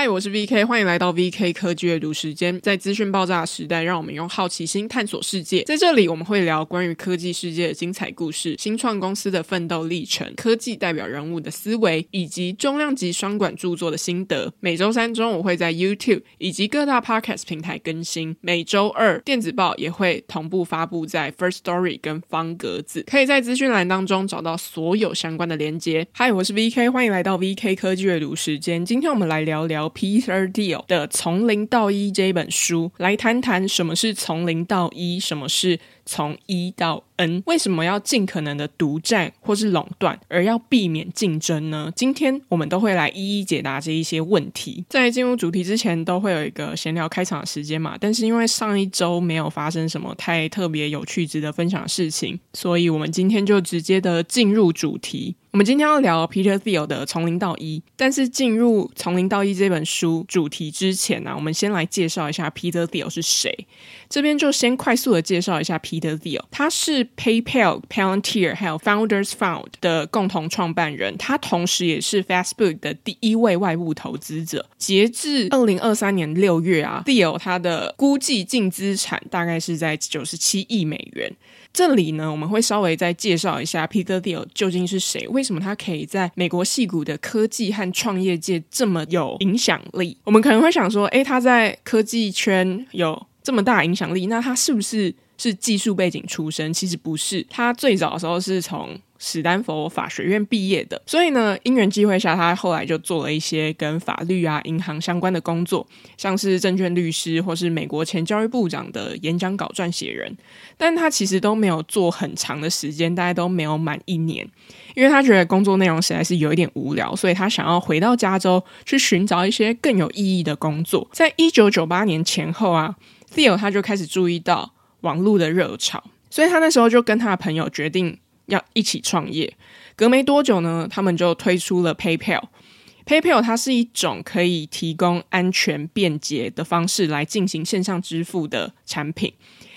嗨，我是 VK，欢迎来到 VK 科技阅读时间。在资讯爆炸的时代，让我们用好奇心探索世界。在这里，我们会聊关于科技世界的精彩故事、新创公司的奋斗历程、科技代表人物的思维，以及重量级双管著作的心得。每周三中午会在 YouTube 以及各大 Podcast 平台更新。每周二电子报也会同步发布在 First Story 跟方格子，可以在资讯栏当中找到所有相关的连接。嗨，我是 VK，欢迎来到 VK 科技阅读时间。今天我们来聊聊。Peter Deal 的《从零到一》这本书，来谈谈什么是从零到一，什么是从一到 N，为什么要尽可能的独占或是垄断，而要避免竞争呢？今天我们都会来一一解答这一些问题。在进入主题之前，都会有一个闲聊开场的时间嘛。但是因为上一周没有发生什么太特别有趣、值得分享的事情，所以我们今天就直接的进入主题。我们今天要聊 Peter Thiel 的《从零到一》，但是进入《从零到一》这本书主题之前呢、我们先来介绍一下 Peter Thiel 是谁。这边就先快速的介绍一下 Peter Thiel，他是 PayPal、Palantir 还有 Founders Fund 的共同创办人，他同时也是 Facebook 的第一位外部投资者。截至二零二三年六月啊，Thiel 他的估计净资产大概是在九十七亿美元。这里呢，我们会稍微再介绍一下 Peter Thiel 究竟是谁？为什么他可以在美国矽谷的科技和创业界这么有影响力？我们可能会想说，诶，他在科技圈有这么大影响力，那他是不是是技术背景出身？其实不是，他最早的时候是从史丹佛法学院毕业的，所以呢，因缘机会下，他后来就做了一些跟法律啊、银行相关的工作，像是证券律师或是美国前教育部长的演讲稿撰写人。但他其实都没有做很长的时间，大概都没有满一年，因为他觉得工作内容实在是有一点无聊，所以他想要回到加州去寻找一些更有意义的工作。在一九九八年前后啊，Thiel 他就开始注意到网络的热潮，所以他那时候就跟他的朋友决定。要一起创业，隔没多久呢，他们就推出了 PayPal。PayPal 它是一种可以提供安全便捷的方式来进行线上支付的产品。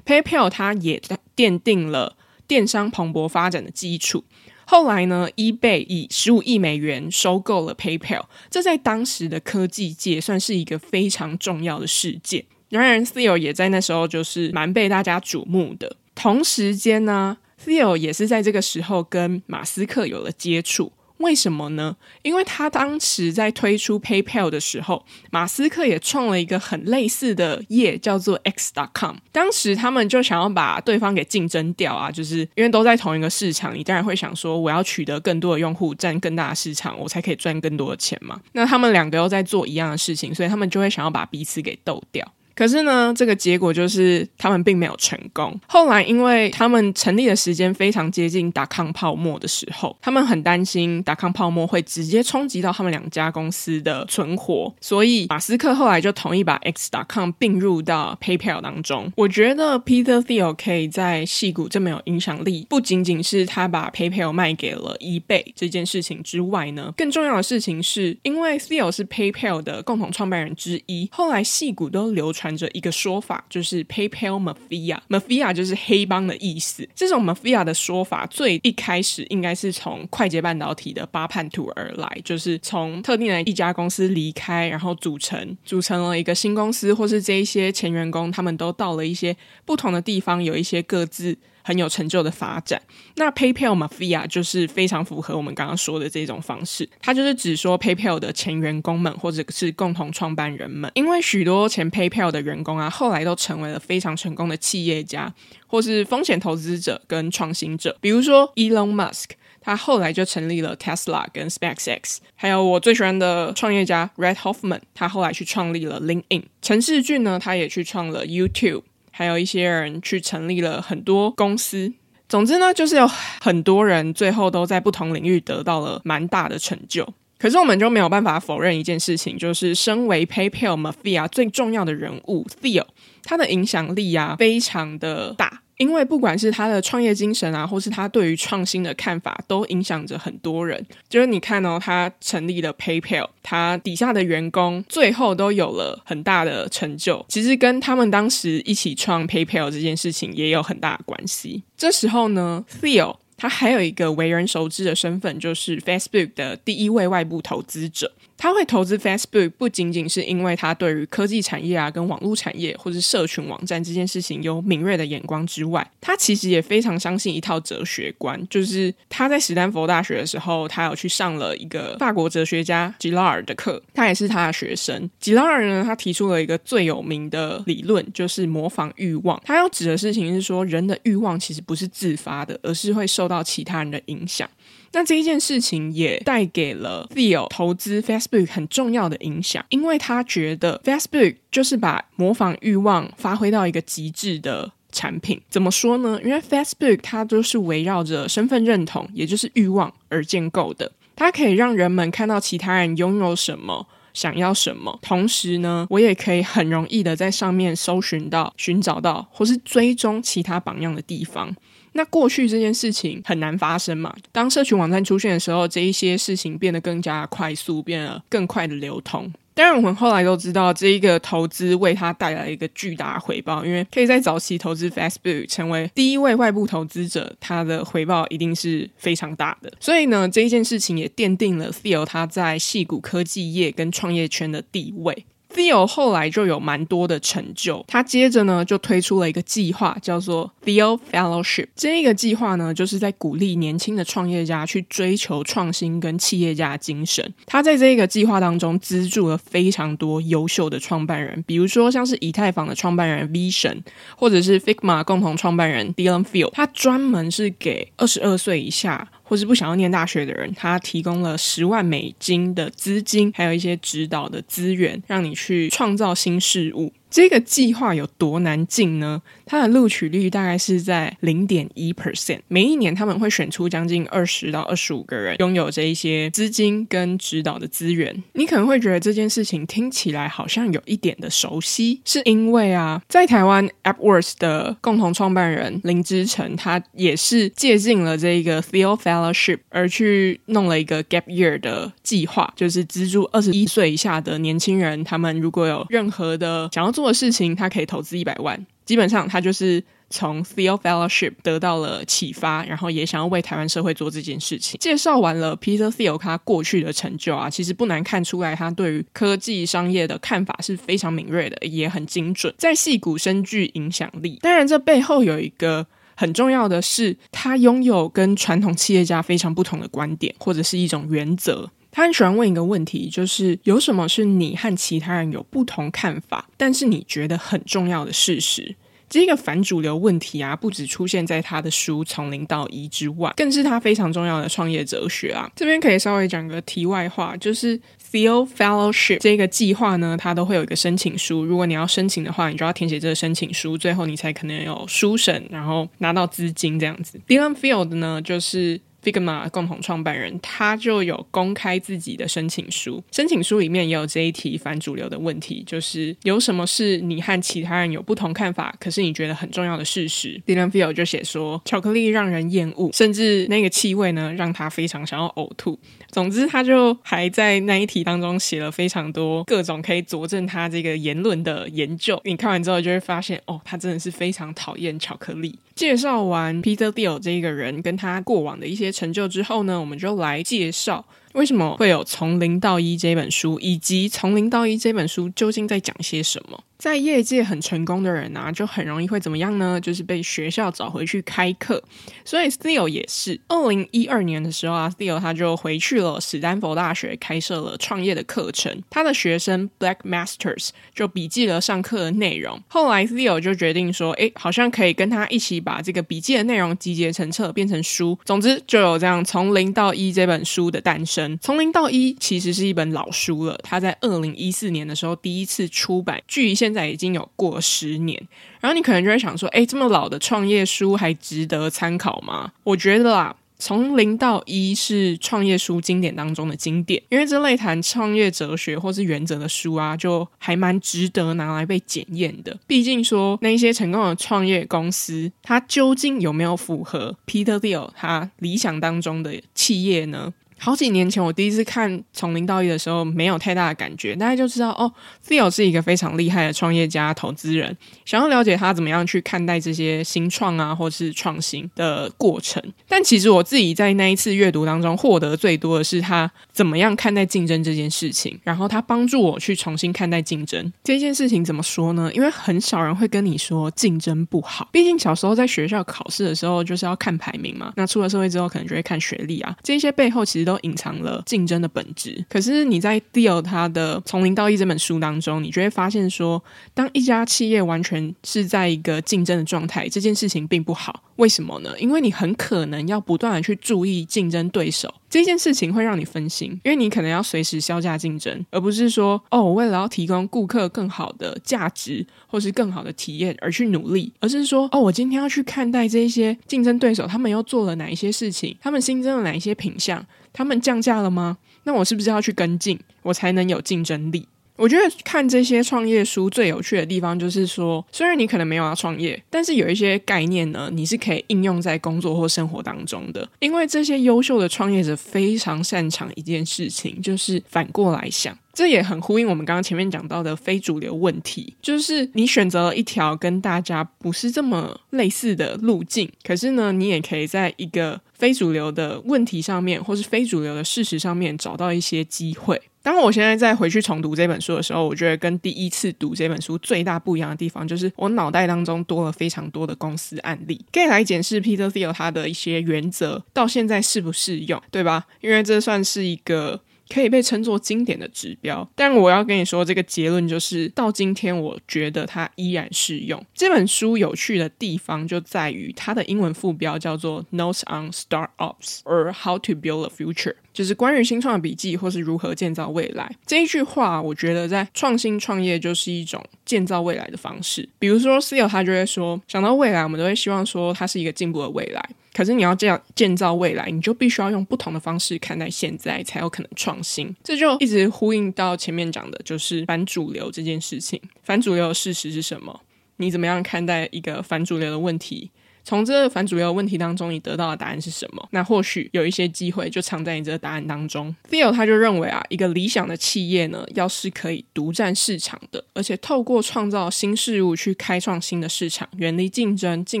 PayPal 它也奠定了电商蓬勃发展的基础。后来呢，eBay 以十五亿美元收购了 PayPal，这在当时的科技界算是一个非常重要的事件。然而，Thiel 也在那时候就是蛮被大家瞩目的。同时间呢，Thiel 也是在这个时候跟马斯克有了接触，为什么呢？因为他当时在推出 PayPal 的时候，马斯克也创了一个很类似的业，叫做 X.com。当时他们就想要把对方给竞争掉啊，就是因为都在同一个市场，你当然会想说，我要取得更多的用户，占更大的市场，我才可以赚更多的钱嘛。那他们两个又在做一样的事情，所以他们就会想要把彼此给斗掉。可是呢，这个结果就是他们并没有成功。后来，因为他们成立的时间非常接近达康泡沫的时候，他们很担心达康泡沫会直接冲击到他们两家公司的存活，所以马斯克后来就同意把 X.com 并入到 PayPal 当中。我觉得 Peter Thiel 可以在戏骨这么有影响力，不仅仅是他把 PayPal 卖给了 eBay 这件事情之外呢，更重要的事情是因为 Thiel 是 PayPal 的共同创办人之一，后来戏骨都流传着一个说法，就是 PayPal Mafia，Mafia 就是黑帮的意思。这种 Mafia 的说法，最一开始应该是从快捷半导体的巴叛徒而来，就是从特定的一家公司离开，然后组成组成了一个新公司，或是这一些前员工，他们都到了一些不同的地方，有一些各自。很有成就的发展，那 PayPal Mafia 就是非常符合我们刚刚说的这种方式。它就是指说 PayPal 的前员工们或者是共同创办人们，因为许多前 PayPal 的员工啊，后来都成为了非常成功的企业家，或是风险投资者跟创新者。比如说 Elon Musk，他后来就成立了 Tesla 跟 SpaceX，还有我最喜欢的创业家 Red Hoffman，他后来去创立了 LinkedIn。陈世俊呢，他也去创了 YouTube。还有一些人去成立了很多公司，总之呢，就是有很多人最后都在不同领域得到了蛮大的成就。可是我们就没有办法否认一件事情，就是身为 PayPal Mafia 最重要的人物 Thiel，他的影响力啊，非常的大。因为不管是他的创业精神啊，或是他对于创新的看法，都影响着很多人。就是你看哦，他成立了 PayPal，他底下的员工最后都有了很大的成就。其实跟他们当时一起创 PayPal 这件事情也有很大的关系。这时候呢，Thiel 他还有一个为人熟知的身份，就是 Facebook 的第一位外部投资者。他会投资 Facebook 不仅仅是因为他对于科技产业啊、跟网络产业或者社群网站这件事情有敏锐的眼光之外，他其实也非常相信一套哲学观，就是他在史丹佛大学的时候，他有去上了一个法国哲学家吉拉尔的课，他也是他的学生。吉拉尔呢，他提出了一个最有名的理论，就是模仿欲望。他要指的事情是说，人的欲望其实不是自发的，而是会受到其他人的影响。那这一件事情也带给了 Thiel 投资 Facebook 很重要的影响，因为他觉得 Facebook 就是把模仿欲望发挥到一个极致的产品。怎么说呢？因为 Facebook 它都是围绕着身份认同，也就是欲望而建构的。它可以让人们看到其他人拥有什么，想要什么，同时呢，我也可以很容易的在上面搜寻到、寻找到，或是追踪其他榜样的地方。那过去这件事情很难发生嘛？当社群网站出现的时候，这一些事情变得更加快速，变得更快的流通。当然，我们后来都知道，这一个投资为他带来一个巨大回报，因为可以在早期投资 Facebook 成为第一位外部投资者，他的回报一定是非常大的。所以呢，这一件事情也奠定了 Thiel 他在矽谷科技业跟创业圈的地位。Thiel 后来就有蛮多的成就，他接着呢就推出了一个计划，叫做 Thiel Fellowship。这一个计划呢，就是在鼓励年轻的创业家去追求创新跟企业家精神。他在这个计划当中资助了非常多优秀的创办人，比如说像是以太坊的创办人 Vision，，或者是 Figma 共同创办人 Dylan Field。他专门是给二十二岁以下，或是不想要念大学的人，他提供了十万美金的资金，还有一些指导的资源，让你去创造新事物。这个计划有多难进呢？它的录取率大概是在零点一 percent。每一年他们会选出将近二十到二十五个人，拥有这一些资金跟指导的资源。你可能会觉得这件事情听起来好像有一点的熟悉，是因为啊，在台湾 AppWorks 的共同创办人林之晨，他也是借进了这个 Thiel Fellowship 而去弄了一个 Gap Year 的计划，就是资助二十一岁以下的年轻人，他们如果有任何的想要做的事情，他可以投资一百万。基本上，他就是从 Thiel Fellowship 得到了启发，然后也想要为台湾社会做这件事情。介绍完了 Peter Thiel 他过去的成就啊，其实不难看出来，他对于科技商业的看法是非常敏锐的，也很精准，在矽谷深具影响力。当然，这背后有一个很重要的是，他拥有跟传统企业家非常不同的观点，或者是一种原则。他很喜欢问一个问题，就是有什么是你和其他人有不同看法，但是你觉得很重要的事实？这个反主流问题啊，不只出现在他的书《从零到一》之外，更是他非常重要的创业哲学啊。这边可以稍微讲个题外话，就是 Feel Fellowship 这个计划呢，它都会有一个申请书。如果你要申请的话，你就要填写这个申请书，最后你才可能有书审，然后拿到资金这样子。Dylan Field 呢，就是。Figma 共同创办人，他就有公开自己的申请书，申请书里面也有这一题反主流的问题，就是有什么是你和其他人有不同看法，可是你觉得很重要的事实。Dylan Field 就写说，巧克力让人厌恶，甚至那个气味呢，让他非常想要呕吐。总之，他就还在那一题当中写了非常多各种可以佐证他这个言论的研究。你看完之后就会发现，哦，他真的是非常讨厌巧克力。介绍完 Peter Deal 这一个人跟他过往的一些成就之后呢，我们就来介绍。为什么会有《从零到一》这本书，以及《从零到一》这本书究竟在讲些什么？在业界很成功的人啊，就很容易会怎么样呢？就是被学校找回去开课。所以 Steel 也是，二零一二年的时候啊，Steel 他就回去了史丹佛大学，开设了创业的课程。他的学生 Black Masters 就笔记了上课的内容。后来 Steel 就决定说，哎，好像可以跟他一起把这个笔记的内容集结成册，变成书。总之，就有这样《从零到一》这本书的诞生。从零到一其实是一本老书了，他在二零一四年的时候第一次出版，距现在已经有过十年。然后你可能就会想说，诶，这么老的创业书还值得参考吗？我觉得啦，从零到一是创业书经典当中的经典，因为这类谈创业哲学或是原则的书啊，就还蛮值得拿来被检验的。毕竟说那些成功的创业公司，它究竟有没有符合 Peter Thiel 他理想当中的企业呢？好几年前我第一次看从零到一的时候，没有太大的感觉，大家就知道哦，Theo 是一个非常厉害的创业家、投资人。想要了解他怎么样去看待这些新创啊，或是创新的过程。但其实我自己在那一次阅读当中获得最多的是他怎么样看待竞争这件事情，然后他帮助我去重新看待竞争这件事情。怎么说呢？因为很少人会跟你说竞争不好，毕竟小时候在学校考试的时候就是要看排名嘛。那出了社会之后，可能就会看学历啊，这些背后其实都隐藏了竞争的本质。可是你在 Deal 他的《从零到一》这本书当中，你就会发现说，当一家企业完全是在一个竞争的状态，这件事情并不好。为什么呢？因为你很可能要不断的去注意竞争对手，这件事情会让你分心，因为你可能要随时削价竞争，而不是说哦，我为了要提供顾客更好的价值或是更好的体验而去努力，而是说哦，我今天要去看待这些竞争对手，他们又做了哪一些事情，他们新增了哪一些品项，他们降价了吗？那我是不是要去跟进，我才能有竞争力？我觉得看这些创业书最有趣的地方就是说，虽然你可能没有要创业，但是有一些概念呢，你是可以应用在工作或生活当中的。因为这些优秀的创业者非常擅长一件事情，就是反过来想。这也很呼应我们刚刚前面讲到的非主流问题，就是你选择了一条跟大家不是这么类似的路径，可是呢，你也可以在一个非主流的问题上面，或是非主流的事实上面找到一些机会。当我现在再回去重读这本书的时候，我觉得跟第一次读这本书最大不一样的地方，就是我脑袋当中多了非常多的公司案例，可以来检视 Peter Thiel 他的一些原则到现在适不适用，对吧？因为这算是一个。可以被称作经典的指标，但我要跟你说，这个结论就是到今天，我觉得它依然适用。这本书有趣的地方就在于它的英文副标叫做 “Notes on Startups” or “How to Build a Future”，就是关于新创的笔记或是如何建造未来。这一句话，我觉得在创新创业就是一种建造未来的方式。比如说，Thiel 他就会说，想到未来，我们都会希望说它是一个进步的未来。可是你要这样建造未来，你就必须要用不同的方式看待现在，才有可能创新。这就一直呼应到前面讲的，就是反主流这件事情。反主流的事实是什么？你怎么样看待一个反主流的问题？从这个反主流问题当中，你得到的答案是什么？那或许有一些机会就藏在你这个答案当中。Thiel 他就认为啊，一个理想的企业呢，要是可以独占市场的，而且透过创造新事物去开创新的市场，远离竞争，尽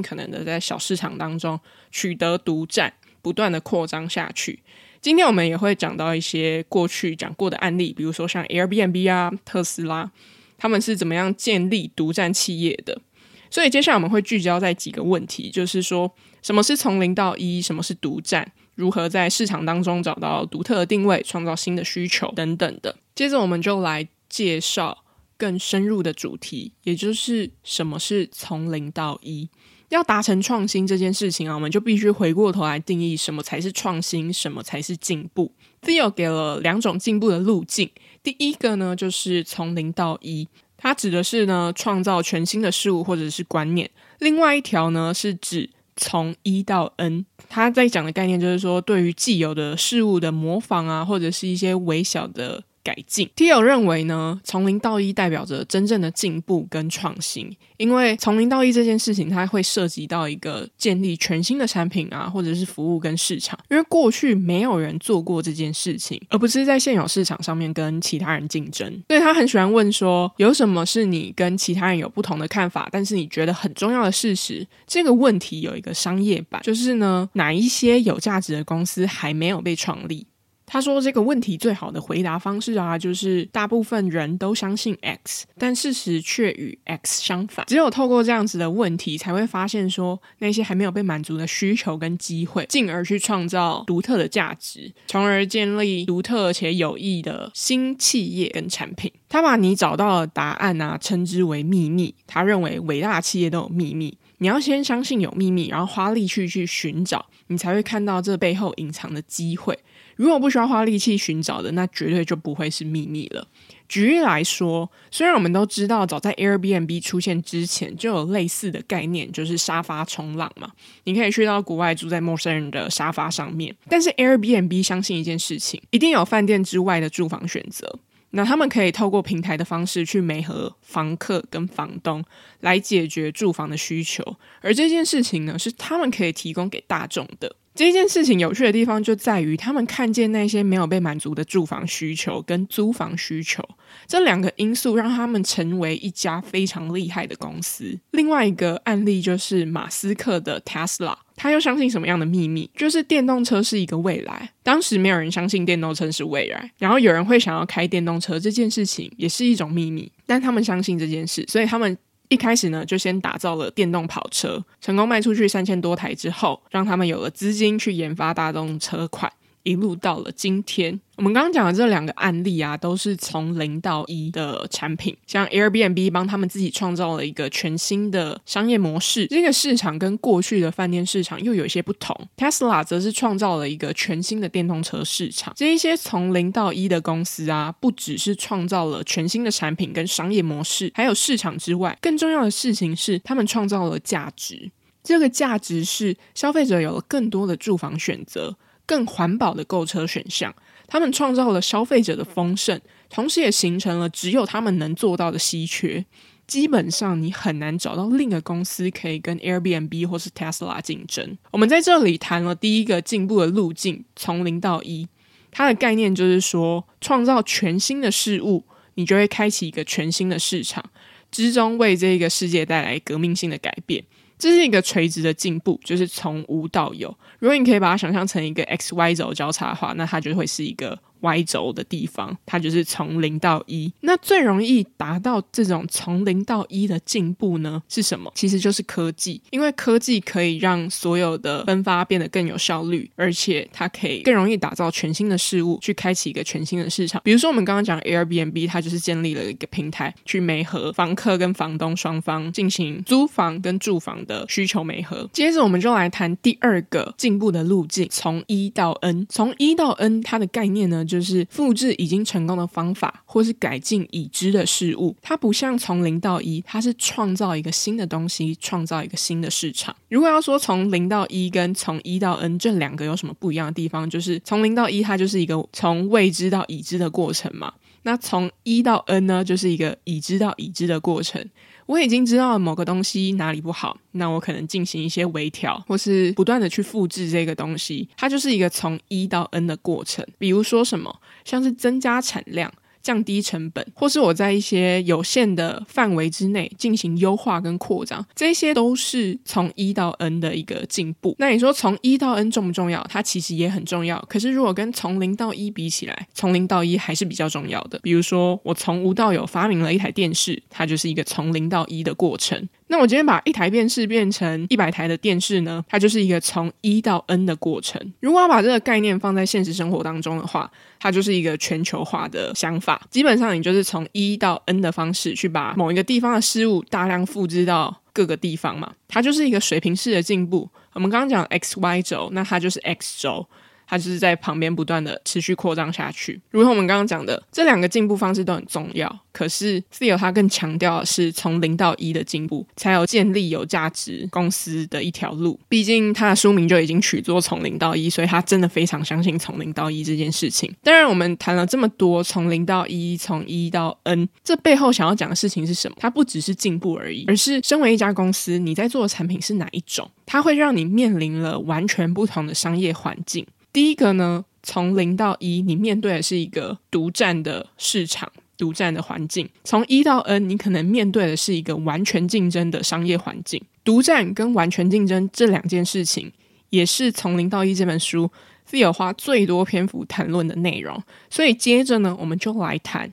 可能的在小市场当中取得独占，不断的扩张下去。今天我们也会讲到一些过去讲过的案例，比如说像 Airbnb 啊、特斯拉，他们是怎么样建立独占企业的。所以接下来我们会聚焦在几个问题，就是说什么是从零到一，什么是独占，如何在市场当中找到独特的定位，创造新的需求等等的。接着我们就来介绍更深入的主题，也就是什么是从零到一。要达成创新这件事情啊，我们就必须回过头来定义什么才是创新，什么才是进步。Thiel 给了两种进步的路径，第一个呢就是从零到一。它指的是呢，创造全新的事物或者是观念。另外一条呢，是指从一到 N。他在讲的概念就是说，对于既有的事物的模仿啊，或者是一些微小的。改进，Tio 认为呢，从零到一代表着真正的进步跟创新，因为从零到一这件事情，它会涉及到一个建立全新的产品啊，或者是服务跟市场，因为过去没有人做过这件事情，而不是在现有市场上面跟其他人竞争。所以他很喜欢问说，有什么是你跟其他人有不同的看法，但是你觉得很重要的事实？这个问题有一个商业版，就是呢，哪一些有价值的公司还没有被创立？他说：“这个问题最好的回答方式啊，就是大部分人都相信 X，但事实却与 X 相反。只有透过这样子的问题，才会发现说那些还没有被满足的需求跟机会，进而去创造独特的价值，从而建立独特且有益的新企业跟产品。他把你找到的答案啊，称之为秘密。他认为伟大企业都有秘密，你要先相信有秘密，然后花力气去寻找，你才会看到这背后隐藏的机会。”如果不需要花力气寻找的，那绝对就不会是秘密了。举例来说，虽然我们都知道，早在 Airbnb 出现之前就有类似的概念，就是沙发冲浪嘛。你可以去到国外住在陌生人的沙发上面，但是 Airbnb 相信一件事情，一定有饭店之外的住房选择。那他们可以透过平台的方式去媒合房客跟房东，来解决住房的需求。而这件事情呢，是他们可以提供给大众的。这件事情有趣的地方就在于，他们看见那些没有被满足的住房需求跟租房需求这两个因素，让他们成为一家非常厉害的公司。另外一个案例就是马斯克的 Tesla，他又相信什么样的秘密？就是电动车是一个未来。当时没有人相信电动车是未来，然后有人会想要开电动车，这件事情也是一种秘密，但他们相信这件事，所以他们。一开始呢，就先打造了电动跑车，成功卖出去三千多台之后，让他们有了资金去研发大众车款，一路到了今天。我们刚刚讲的这两个案例啊，都是从零到一的产品。像 Airbnb 帮他们自己创造了一个全新的商业模式，这个市场跟过去的饭店市场又有一些不同。Tesla 则是创造了一个全新的电动车市场。这一些从零到一的公司啊，不只是创造了全新的产品跟商业模式，还有市场之外，更重要的事情是，他们创造了价值。这个价值是消费者有了更多的住房选择，更环保的购车选项。他们创造了消费者的丰盛，同时也形成了只有他们能做到的稀缺。基本上，你很难找到另一个公司可以跟 Airbnb 或是 Tesla 竞争。我们在这里谈了第一个进步的路径，从零到一。它的概念就是说，创造全新的事物，你就会开启一个全新的市场，之中为这个世界带来革命性的改变。这是一个垂直的进步，就是从无到有。如果你可以把它想象成一个 X Y 轴交叉的话，那它就会是一个。Y 轴的地方，它就是从零到一。那最容易达到这种从零到一的进步呢？是什么？其实就是科技，因为科技可以让所有的分发变得更有效率，而且它可以更容易打造全新的事物，去开启一个全新的市场。比如说，我们刚刚讲 Airbnb，它就是建立了一个平台，去媒合房客跟房东双方进行租房跟住房的需求媒合。接着，我们就来谈第二个进步的路径，从一到 N。从一到 N，它的概念呢？就是复制已经成功的方法，或是改进已知的事物。它不像从零到一，它是创造一个新的东西，创造一个新的市场。如果要说从零到一跟从一到 N 这两个有什么不一样的地方，就是从零到一，它就是一个从未知到已知的过程嘛。那从一到 N 呢，就是一个已知到已知的过程。我已经知道了某个东西哪里不好，那我可能进行一些微调，或是不断的去复制这个东西，它就是一个从一到 N 的过程。比如说什么，像是增加产量。降低成本，或是我在一些有限的范围之内进行优化跟扩张，这些都是从一到 N 的一个进步。那你说从一到 N 重不重要？它其实也很重要。可是如果跟从零到一比起来，从零到一还是比较重要的。比如说，我从无到有发明了一台电视，它就是一个从零到一的过程。那我今天把一台电视变成一百台的电视呢？它就是一个从一到 N 的过程。如果要把这个概念放在现实生活当中的话，它就是一个全球化的想法。基本上，你就是从一到 N 的方式去把某一个地方的事物大量复制到各个地方嘛。它就是一个水平式的进步。我们刚刚讲 X Y 轴，那它就是 X 轴。它就是在旁边不断的持续扩张下去，如同我们刚刚讲的，这两个进步方式都很重要。可是 Theo 他更强调的是从零到一的进步，才有建立有价值公司的一条路。毕竟他的书名就已经取作从零到一，所以他真的非常相信从零到一这件事情。当然，我们谈了这么多从零到一，从一到 N，这背后想要讲的事情是什么？它不只是进步而已，而是身为一家公司，你在做的产品是哪一种？它会让你面临了完全不同的商业环境。第一个呢，从零到一，你面对的是一个独占的市场、独占的环境；从一到 N，你可能面对的是一个完全竞争的商业环境。独占跟完全竞争这两件事情，也是从零到一这本书 Theo 花最多篇幅谈论的内容。所以接着呢，我们就来谈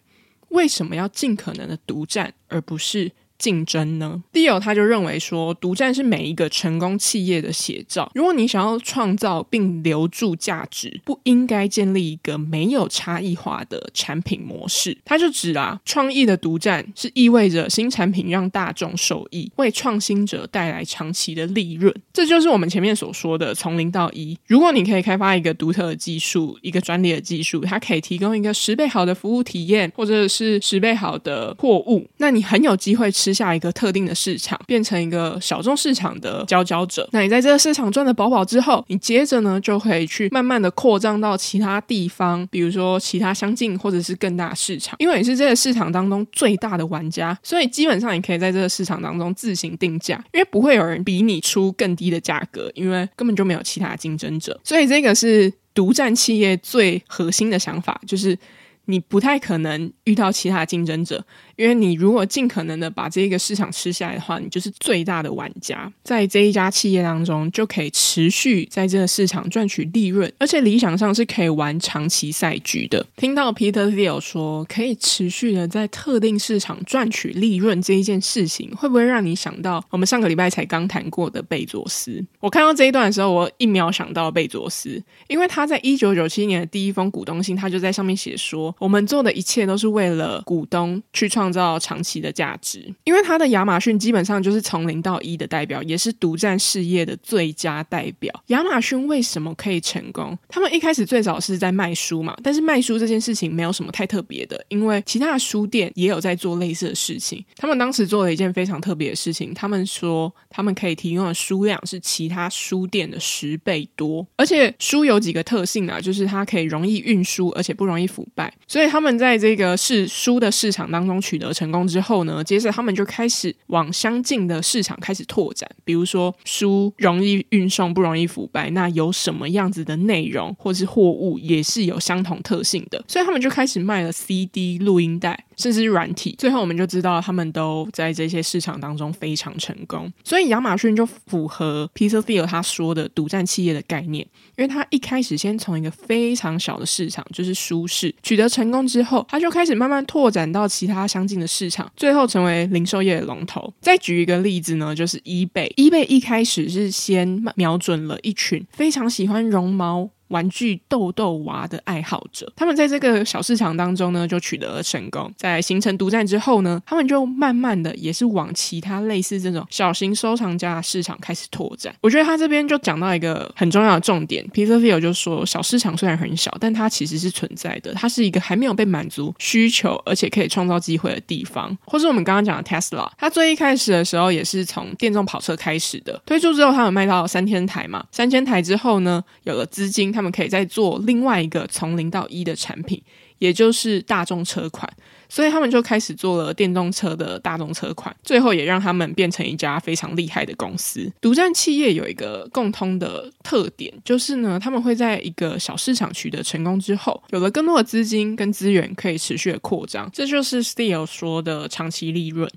为什么要尽可能的独占，而不是。竞争呢？Theo 他就认为说，独占是每一个成功企业的写照。如果你想要创造并留住价值，不应该建立一个没有差异化的产品模式。他就指啊，创意的独占是意味着新产品让大众受益，为创新者带来长期的利润。这就是我们前面所说的从零到一。如果你可以开发一个独特的技术，一个专利的技术，它可以提供一个十倍好的服务体验，或者是十倍好的货物，那你很有机会吃。下一个特定的市场，变成一个小众市场的佼佼者。那你在这个市场赚得饱饱之后，你接着呢就可以去慢慢的扩张到其他地方，比如说其他相近或者是更大市场。因为你是这个市场当中最大的玩家，所以基本上你可以在这个市场当中自行定价，因为不会有人比你出更低的价格，因为根本就没有其他竞争者。所以这个是独占企业最核心的想法，就是你不太可能遇到其他竞争者。因为你如果尽可能的把这个市场吃下来的话，你就是最大的玩家，在这一家企业当中就可以持续在这个市场赚取利润，而且理想上是可以玩长期赛局的。听到 Peter Thiel 说可以持续的在特定市场赚取利润这一件事情，会不会让你想到我们上个礼拜才刚谈过的贝佐斯？我看到这一段的时候，我一秒想到贝佐斯，因为他在一九九七年的第一封股东信，他就在上面写说，我们做的一切都是为了股东去创。造长期的价值，因为他的亚马逊基本上就是从零到一的代表，也是独占事业的最佳代表。亚马逊为什么可以成功？他们一开始最早是在卖书嘛，但是卖书这件事情没有什么太特别的，因为其他的书店也有在做类似的事情。他们当时做了一件非常特别的事情，他们说他们可以提供的书量是其他书店的十倍多，而且书有几个特性啊，就是它可以容易运输，而且不容易腐败，所以他们在这个是书的市场当中取。得成功之后呢，接着他们就开始往相近的市场开始拓展，比如说书容易运送，不容易腐败，那有什么样子的内容或是货物也是有相同特性的，所以他们就开始卖了 CD 录音带。甚至软体，最后我们就知道他们都在这些市场当中非常成功，所以亚马逊就符合 Peter Thiel 他说的独占企业的概念，因为他一开始先从一个非常小的市场，就是舒适取得成功之后，他就开始慢慢拓展到其他相近的市场，最后成为零售业的龙头。再举一个例子呢，就是 eBay，eBay 一开始是先瞄准了一群非常喜欢绒毛。玩具豆豆娃的爱好者，他们在这个小市场当中呢，就取得了成功。在形成独占之后呢，他们就慢慢的也是往其他类似这种小型收藏家的市场开始拓展。我觉得他这边就讲到一个很重要的重点，Peter Field 就说，小市场虽然很小，但它其实是存在的，它是一个还没有被满足需求，而且可以创造机会的地方。或是我们刚刚讲的 Tesla，它最一开始的时候也是从电动跑车开始的，推出之后，它有卖到三千台嘛，三千台之后呢，有了资金。他们可以再做另外一个从零到一的产品，也就是大众车款，所以他们就开始做了电动车的大众车款，最后也让他们变成一家非常厉害的公司。独占企业有一个共通的特点，就是呢，他们会在一个小市场取得成功之后，有了更多的资金跟资源，可以持续的扩张。这就是 Thiel 说的长期利润。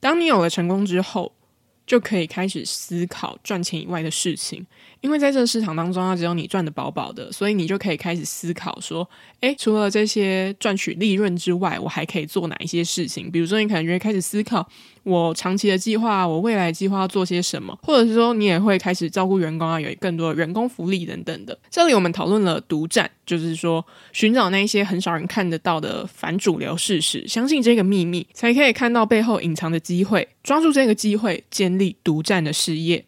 当你有了成功之后，就可以开始思考赚钱以外的事情。因为在这个市场当中，它只有你赚得饱饱的，所以你就可以开始思考说，诶，除了这些赚取利润之外，我还可以做哪一些事情？比如说，你可能就会开始思考，我长期的计划，我未来计划要做些什么，或者是说，你也会开始照顾员工啊，有更多的员工福利等等的。这里我们讨论了独占，就是说寻找那些很少人看得到的反主流事实，相信这个秘密，才可以看到背后隐藏的机会，抓住这个机会，建立独占的事业。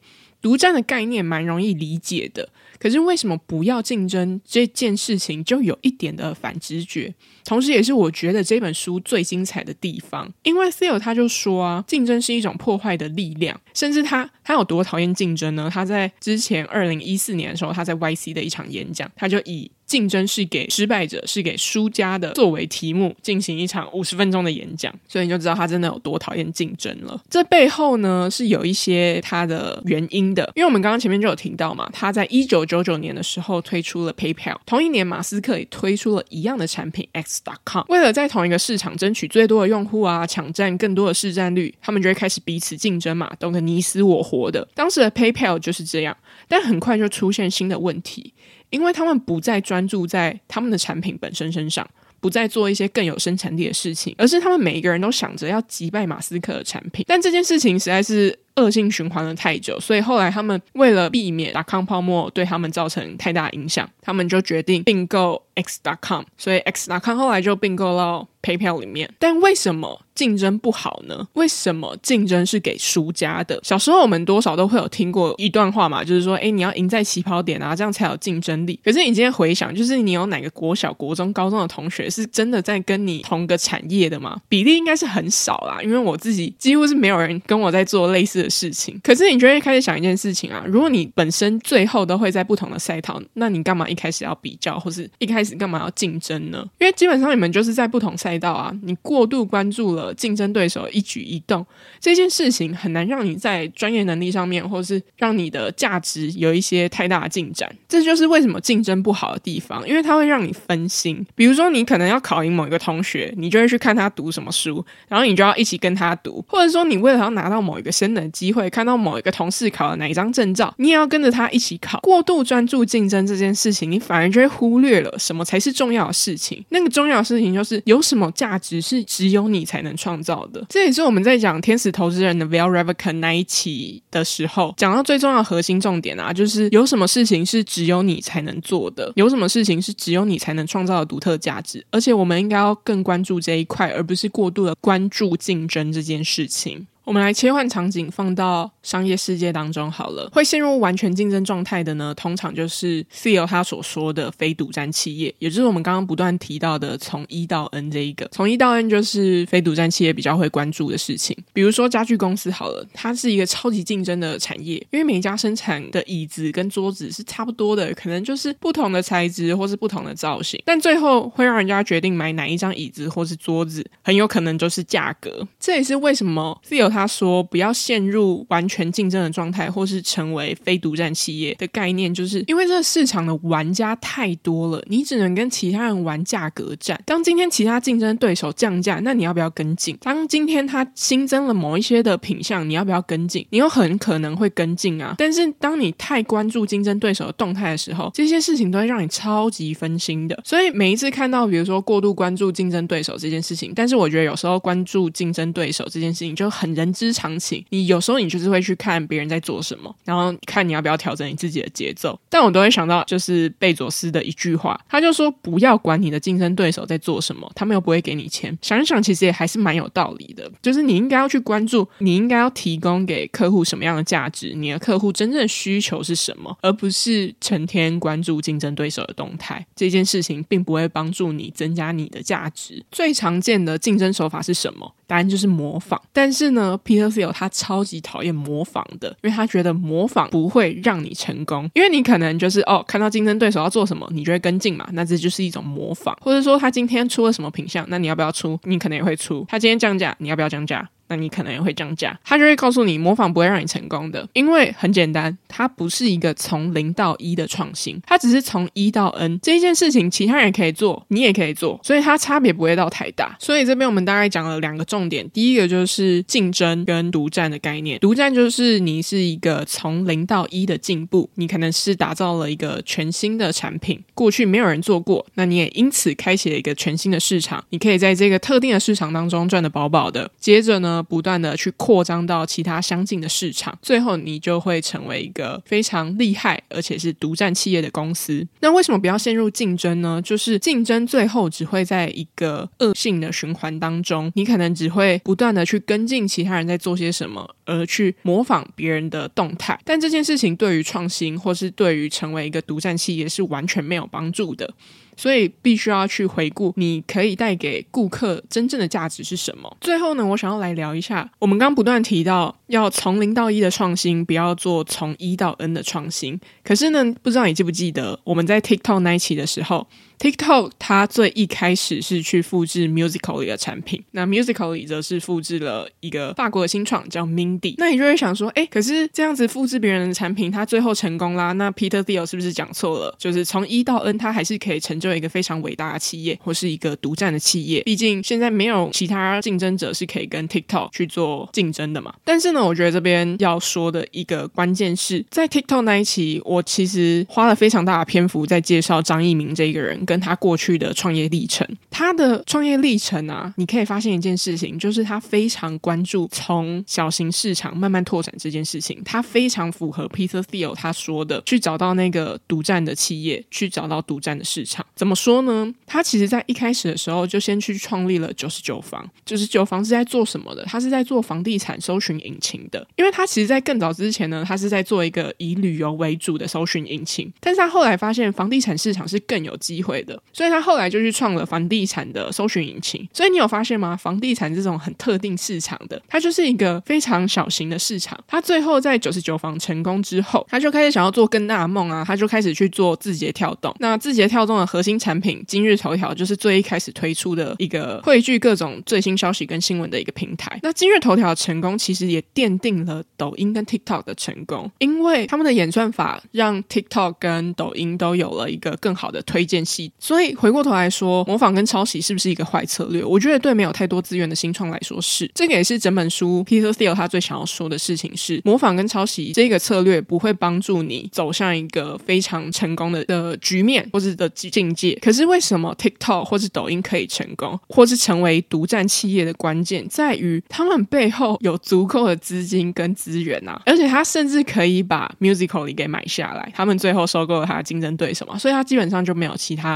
独占的概念蛮容易理解的，可是为什么不要竞争这件事情就有一点的反直觉，同时也是我觉得这本书最精彩的地方。因为 Thiel 他就说啊，竞争是一种破坏的力量，甚至他他有多讨厌竞争呢？他在之前二零一四年的时候，他在 YC 的一场演讲，他就以竞争是给失败者，是给输家的。作为题目进行一场五十分钟的演讲，所以你就知道他真的有多讨厌竞争了。这背后呢是有一些他的原因的，因为我们刚刚前面就有提到嘛，他在一九九九年的时候推出了 PayPal，同一年马斯克也推出了一样的产品 X.com，为了在同一个市场争取最多的用户啊，抢占更多的市占率，他们就会开始彼此竞争嘛，斗得你死我活的。当时的 PayPal 就是这样，但很快就出现新的问题。因为他们不再专注在他们的产品本身身上，不再做一些更有生产力的事情，而是他们每一个人都想着要击败马斯克的产品。但这件事情实在是恶性循环了太久，所以后来他们为了避免达康泡沫对他们造成太大影响，他们就决定并购 X.com，所以 X.com 后来就并购到 PayPal 里面。但为什么竞争不好呢？为什么竞争是给输家的？小时候我们多少都会有听过一段话嘛，就是说，诶，你要赢在起跑点啊，这样才有竞争力。可是你今天回想，就是你有哪个国小、国中、高中的同学是真的在跟你同个产业的吗？比例应该是很少啦，因为我自己几乎是没有人跟我在做类似的事情。可是你就会开始想一件事情啊，如果你本身最后都会在不同的赛道，那你干嘛一开始要比较，或是一开始干嘛要竞争呢？因为基本上你们就是在不同赛道啊，你过度关注了竞争对手一举一动，这件事情很难让你在专业能力上面，或是让你的价值有一些太大的进展。这就是为什么竞争不好的地方，因为它会让你分心。比如说，你可能要考赢某一个同学，你就会去看他读什么书，然后你就要一起跟他读；或者说，你为了要拿到某一个升等机会，看到某一个同事考了哪一张证照，你也要跟着他一起考。过度专注竞争这件事情，你反而就会忽略了什么才是重要的事情。那个重要的事情就是有什么价值是只有你才能创造的。这也是我们在讲天使投资人的 Val Revkin 那一期的时候讲到最重要的核心重点啊，就是有什么事情是只有你才能做的，有什么事情是只有你才能创造的独特价值，而且我们应该要更关注这一块，而不是过度的关注竞争这件事情。我们来切换场景，放到商业世界当中好了。会陷入完全竞争状态的呢，通常就是 Thiel 他所说的非独占企业，也就是我们刚刚不断提到的从一到 N 这一个。从一到 N 就是非独占企业比较会关注的事情。比如说家具公司好了，它是一个超级竞争的产业，因为每一家生产的椅子跟桌子是差不多的，可能就是不同的材质或是不同的造型，但最后会让人家决定买哪一张椅子或是桌子，很有可能就是价格。这也是为什么 Thiel 他说不要陷入完全竞争的状态，或是成为非独占企业的概念，就是因为这个市场的玩家太多了，你只能跟其他人玩价格战。当今天其他竞争对手降价，那你要不要跟进？当今天他新增了某一些的品项，你要不要跟进？你有很可能会跟进啊。但是当你太关注竞争对手的动态的时候，这些事情都会让你超级分心的。所以每一次看到，比如说过度关注竞争对手这件事情，但是我觉得有时候关注竞争对手这件事情就很人人之常。情，你有时候你就是会去看别人在做什么，然后看你要不要调整你自己的节奏。但我都会想到，就是贝佐斯的一句话，他就说：“不要管你的竞争对手在做什么，他们又不会给你钱。”想一想，其实也还是蛮有道理的。就是你应该要去关注，你应该要提供给客户什么样的价值，你的客户真正需求是什么，而不是成天关注竞争对手的动态。这件事情并不会帮助你增加你的价值。最常见的竞争手法是什么？答案就是模仿。但是呢，Peter Thiel 他超级讨厌模仿的，因为他觉得模仿不会让你成功，因为你可能就是哦，看到竞争对手要做什么，你就会跟进嘛，那这就是一种模仿。或者说他今天出了什么品相，那你要不要出？你可能也会出。他今天降价，你要不要降价？那你可能也会降价，他就会告诉你，模仿不会让你成功的，因为很简单，它不是一个从零到一的创新，它只是从一到 N 这一件事情，其他人可以做，你也可以做，所以它差别不会到太大。所以这边我们大概讲了两个重点，第一个就是竞争跟独占的概念，独占就是你是一个从零到一的进步，你可能是打造了一个全新的产品，过去没有人做过，那你也因此开启了一个全新的市场，你可以在这个特定的市场当中赚得饱饱的，接着呢，不断的去扩张到其他相近的市场，最后你就会成为一个非常厉害而且是独占企业的公司。那为什么不要陷入竞争呢？就是竞争最后只会在一个恶性的循环当中，你可能只会不断的去跟进其他人在做些什么，而去模仿别人的动态。但这件事情对于创新或是对于成为一个独占企业是完全没有帮助的。所以必须要去回顾，你可以带给顾客真正的价值是什么？最后呢，我想要来聊一下，我们刚不断提到要从零到一的创新，不要做从一到 N 的创新。可是呢，不知道你记不记得我们在 TikTok 那一期的时候。TikTok 它最一开始是去复制 Musical.ly 的产品，那 Musical.ly 则是复制了一个法国的新创叫 Mindy。那你就会想说，哎，可是这样子复制别人的产品，它最后成功啦？那 Peter Thiel 是不是讲错了？就是从一到 N，它还是可以成就一个非常伟大的企业，或是一个独占的企业。毕竟现在没有其他竞争者是可以跟 TikTok 去做竞争的嘛。但是呢，我觉得这边要说的一个关键是在 TikTok 那一期，我其实花了非常大的篇幅在介绍张一鸣这个人跟他过去的创业历程。他的创业历程啊，你可以发现一件事情，就是他非常关注从小型市场慢慢拓展这件事情。他非常符合 Peter Thiel 他说的，去找到那个独占的企业，去找到独占的市场。怎么说呢？他其实在一开始的时候就先去创立了九十九房。九十九房是在做什么的？他是在做房地产搜寻引擎的。因为他其实，在更早之前呢，他是在做一个以旅游为主的搜寻引擎。但是他后来发现房地产市场是更有机会的，所以他后来就去创了房地产的搜寻引擎。所以你有发现吗？房地产这种很特定市场的，它就是一个非常小型的市场。他最后在九十九房成功之后，他就开始想要做更大的梦啊，他就开始去做字节跳动。那字节跳动的核心产品今日头条，就是最一开始推出的一个汇聚各种最新消息跟新闻的一个平台。那今日头条的成功，其实也奠定了抖音跟 TikTok 的成功，因为他们的演算法让 TikTok 跟抖音都有了一个更好的推荐系。所以回过头来说，模仿跟抄袭是不是一个坏策略？我觉得对没有太多资源的新创来说是。这个也是整本书 Peter Thiel 他最想要说的事情是：模仿跟抄袭这个策略不会帮助你走向一个非常成功的的局面或者的境界。可是为什么 TikTok 或是抖音可以成功，或是成为独占企业的关键，在于他们背后有足够的资金跟资源啊，而且他甚至可以把 Musical.ly 给买下来。他们最后收购了他的竞争对手嘛，所以他基本上就没有其他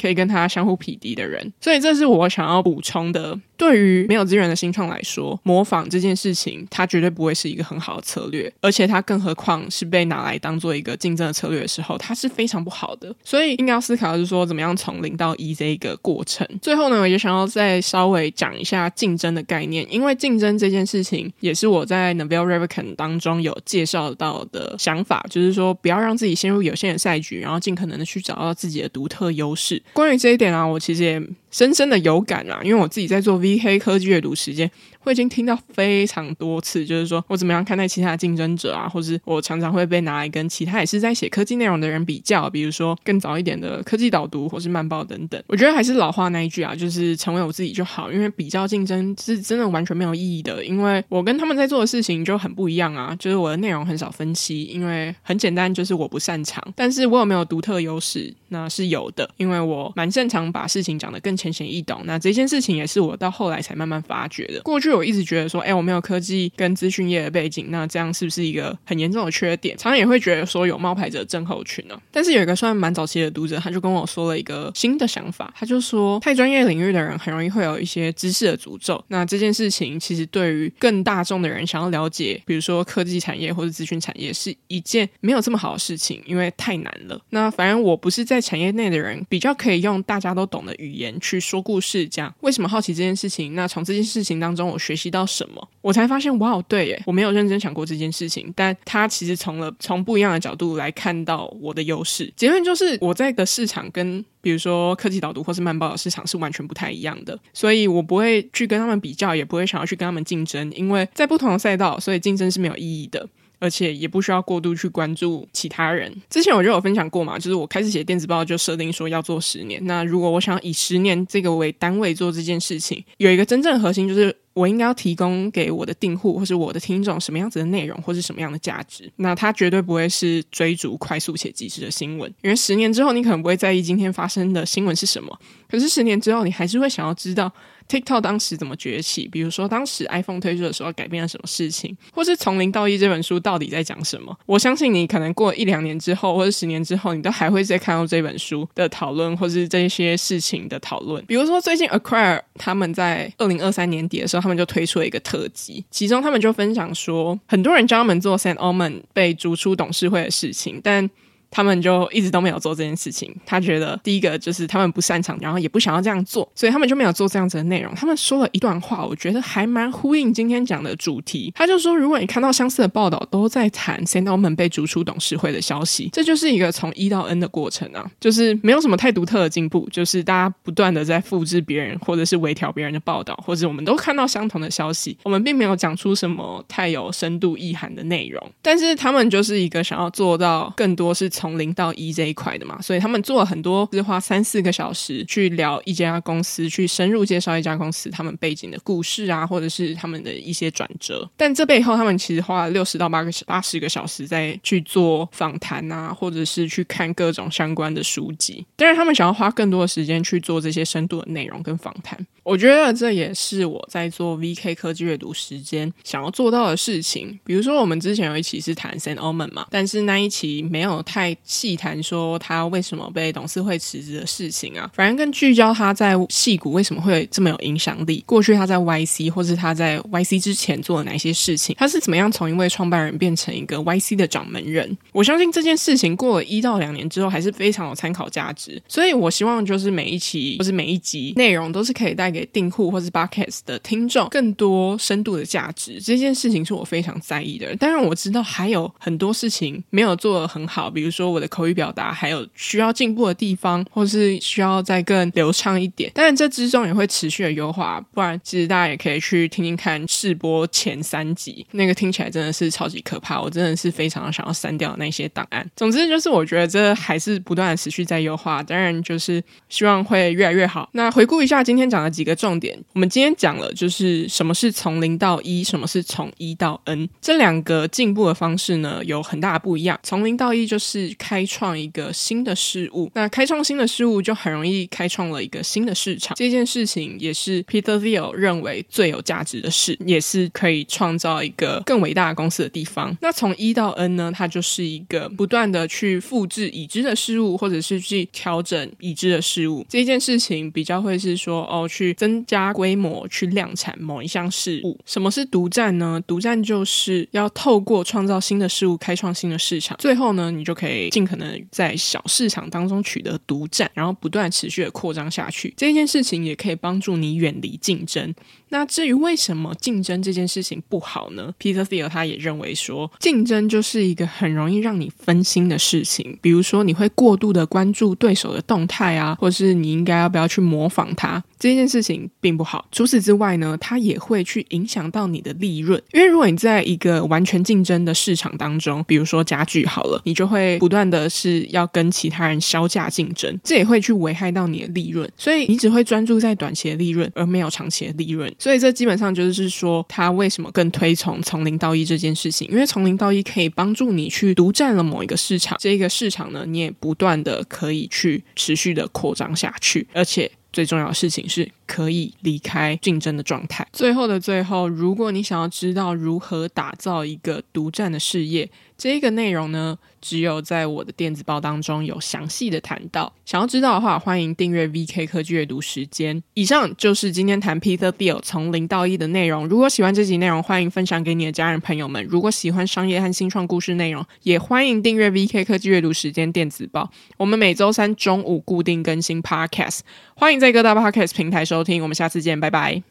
可以跟他相互匹敌的人。所以这是我想要补充的。对于没有资源的新创来说，模仿这件事情，它绝对不会是一个很好的策略，而且它更何况是被拿来当做一个竞争的策略的时候，它是非常不好的。所以应该要思考的是说，怎么样从零到一这一个过程。最后呢，我也想要再稍微讲一下竞争的概念，因为竞争这件事情也是我在 Naval Ravikant 当中有介绍到的想法，就是说不要让自己陷入有限的赛局，然后尽可能的去找到自己的独特优势。关于这一点啊，我其实也深深的有感啊，因为我自己在做 V 黑科技阅读时间。我已经听到非常多次，就是说我怎么样看待其他的竞争者啊，或是我常常会被拿来跟其他也是在写科技内容的人比较，比如说更早一点的科技导读或是慢报等等。我觉得还是老话那一句啊，就是成为我自己就好，因为比较竞争是真的完全没有意义的，因为我跟他们在做的事情就很不一样啊，就是我的内容很少分析，因为很简单，就是我不擅长。但是我有没有独特优势？那是有的，因为我蛮擅长把事情讲得更浅显易懂。那这件事情也是我到后来才慢慢发觉的。过去。我一直觉得说，哎、我没有科技跟资讯业的背景，那这样是不是一个很严重的缺点？常常也会觉得说有冒牌者症候群呢、但是有一个算蛮早期的读者，他就跟我说了一个新的想法，他就说，太专业领域的人很容易会有一些知识的诅咒。那这件事情其实对于更大众的人想要了解，比如说科技产业或者资讯产业，是一件没有这么好的事情，因为太难了。那反正我不是在产业内的人，比较可以用大家都懂的语言去说故事，这样为什么好奇这件事情。那从这件事情当中，我学习到什么，我才发现，哇，对耶，我没有认真想过这件事情，但他其实从了从不一样的角度来看到我的优势。结论就是，我在的市场跟比如说科技导读或是慢报的市场是完全不太一样的，所以我不会去跟他们比较，也不会想要去跟他们竞争，因为在不同的赛道，所以竞争是没有意义的。而且也不需要过度去关注其他人。之前我就有分享过嘛，就是我开始写电子报就设定说要做十年。那如果我想以十年这个为单位做这件事情，有一个真正核心就是我应该要提供给我的订户或是我的听众什么样子的内容或是什么样的价值。那它绝对不会是追逐快速且即时的新闻，因为十年之后你可能不会在意今天发生的新闻是什么，可是十年之后你还是会想要知道。TikTok 当时怎么崛起？比如说，当时 iPhone 推出的时候改变了什么事情，或是《从零到一》这本书到底在讲什么？我相信你可能过一两年之后，或者十年之后，你都还会再看到这本书的讨论，或是这些事情的讨论。比如说，最近 Acquire 他们在二零二三年底的时候，他们就推出了一个特辑，其中他们就分享说，很多人叫他们做 Sam Altman 被逐出董事会的事情，但他们就一直都没有做这件事情。他觉得第一个就是他们不擅长，然后也不想要这样做，所以他们就没有做这样子的内容。他们说了一段话，我觉得还蛮呼应今天讲的主题。他就说，如果你看到相似的报道都在谈 s a n d o m a n 被逐出董事会的消息，这就是一个从一到 N 的过程啊，就是没有什么太独特的进步，就是大家不断的在复制别人或者是微调别人的报道，或者我们都看到相同的消息，我们并没有讲出什么太有深度意涵的内容。但是他们就是一个想要做到更多是从从零到一这一块的嘛，所以他们做了很多，是花三四个小时去聊一家公司，去深入介绍一家公司他们背景的故事啊，或者是他们的一些转折。但这背后，他们其实花了六十到八个八十个小时在去做访谈啊，或者是去看各种相关的书籍。当然，他们想要花更多的时间去做这些深度的内容跟访谈。我觉得这也是我在做 VK 科技阅读时间想要做到的事情。比如说，我们之前有一期是谈 San Omen 嘛，但是那一期没有太细谈说他为什么被董事会辞职的事情啊，反而更聚焦他在矽谷为什么会这么有影响力，过去他在 YC 或是他在 YC 之前做了哪些事情，他是怎么样从一位创办人变成一个 YC 的掌门人。我相信这件事情过了一到两年之后，还是非常有参考价值。所以我希望就是每一期或是每一集内容都是可以带。给订户或是 Buckets 的听众更多深度的价值，这件事情是我非常在意的。当然我知道还有很多事情没有做得很好，比如说我的口语表达还有需要进步的地方，或是需要再更流畅一点。当然这之中也会持续的优化，不然其实大家也可以去听听看试播前三集，那个听起来真的是超级可怕，我真的是非常想要删掉那些档案。总之就是我觉得这还是不断的持续在优化，当然就是希望会越来越好。那回顾一下今天讲的几。个重点，我们今天讲了，就是什么是从零到一，什么是从一到 N，这两个进步的方式呢，有很大的不一样。从零到一就是开创一个新的事物，那开创新的事物就很容易开创了一个新的市场。这件事情也是 Peter Thiel 认为最有价值的事，也是可以创造一个更伟大的公司的地方。那从一到 N 呢，它就是一个不断的去复制已知的事物，或者是去调整已知的事物。这件事情比较会是说，哦，去。增加规模去量产某一项事物。什么是独占呢？独占就是要透过创造新的事物，开创新的市场，最后呢，你就可以尽可能在小市场当中取得独占，然后不断持续的扩张下去。这件事情也可以帮助你远离竞争。那至于为什么竞争这件事情不好呢？Peter Thiel 他也认为说，竞争就是一个很容易让你分心的事情。比如说，你会过度的关注对手的动态啊，或是你应该要不要去模仿他。这件事情并不好。除此之外呢，它也会去影响到你的利润。因为如果你在一个完全竞争的市场当中，比如说家具好了，你就会不断的是要跟其他人削价竞争，这也会去危害到你的利润。所以你只会专注在短期的利润，而没有长期的利润。所以这基本上就是说，他为什么更推崇从零到一这件事情？因为从零到一可以帮助你去独占了某一个市场，这个市场呢，你也不断的可以去持续的扩张下去，而且。最重要的事情是可以离开竞争的状态。最后的最后，如果你想要知道如何打造一个独占的事业，这个内容呢，只有在我的电子报当中有详细的谈到。想要知道的话，欢迎订阅 VK 科技阅读时间。以上就是今天谈 Peter Thiel 从零到一的内容。如果喜欢这集内容，欢迎分享给你的家人朋友们。如果喜欢商业和新创故事内容，也欢迎订阅 VK 科技阅读时间电子报。我们每周三中午固定更新 Podcast，欢迎在各大 Podcast 平台收听。我们下次见，拜拜。